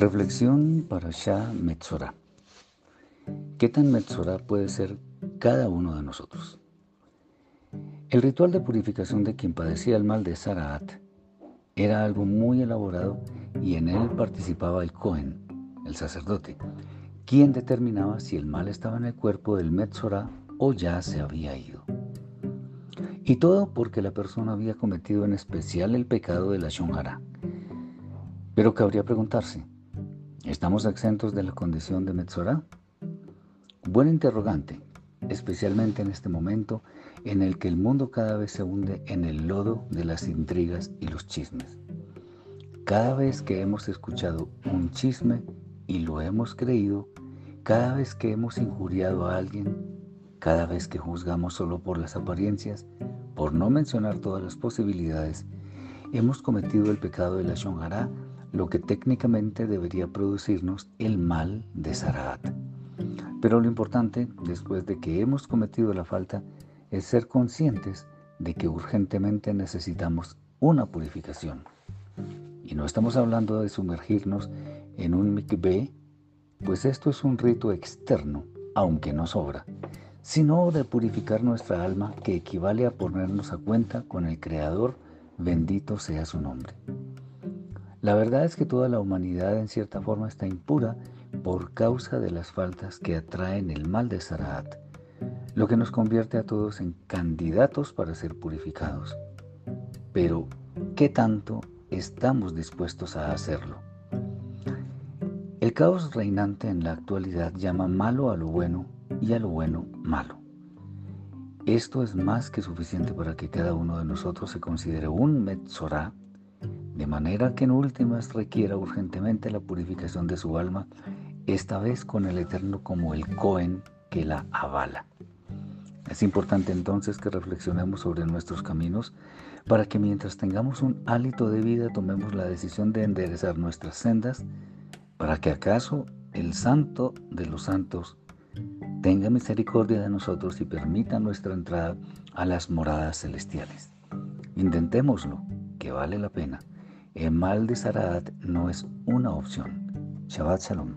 Reflexión para Shah Metzorah. ¿Qué tan Metzorah puede ser cada uno de nosotros? El ritual de purificación de quien padecía el mal de Saraat era algo muy elaborado y en él participaba el Cohen, el sacerdote, quien determinaba si el mal estaba en el cuerpo del Metzorah o ya se había ido. Y todo porque la persona había cometido en especial el pecado de la Shonjara. Pero cabría preguntarse, ¿estamos exentos de la condición de Metzorah? Buen interrogante, especialmente en este momento en el que el mundo cada vez se hunde en el lodo de las intrigas y los chismes. Cada vez que hemos escuchado un chisme y lo hemos creído, cada vez que hemos injuriado a alguien, cada vez que juzgamos solo por las apariencias, por no mencionar todas las posibilidades, hemos cometido el pecado de la Shonjara, lo que técnicamente debería producirnos el mal de Saraat. Pero lo importante, después de que hemos cometido la falta, es ser conscientes de que urgentemente necesitamos una purificación. Y no estamos hablando de sumergirnos en un mikveh, pues esto es un rito externo, aunque no sobra, sino de purificar nuestra alma que equivale a ponernos a cuenta con el Creador, bendito sea su nombre. La verdad es que toda la humanidad en cierta forma está impura por causa de las faltas que atraen el mal de Saraat lo que nos convierte a todos en candidatos para ser purificados. Pero, ¿qué tanto estamos dispuestos a hacerlo? El caos reinante en la actualidad llama malo a lo bueno y a lo bueno malo. Esto es más que suficiente para que cada uno de nosotros se considere un Metzorah, de manera que en últimas requiera urgentemente la purificación de su alma, esta vez con el Eterno como el Cohen que la avala. Es importante entonces que reflexionemos sobre nuestros caminos para que mientras tengamos un hálito de vida tomemos la decisión de enderezar nuestras sendas para que acaso el Santo de los Santos tenga misericordia de nosotros y permita nuestra entrada a las moradas celestiales. Intentémoslo, que vale la pena. El mal de Saraat no es una opción. Shabbat Shalom.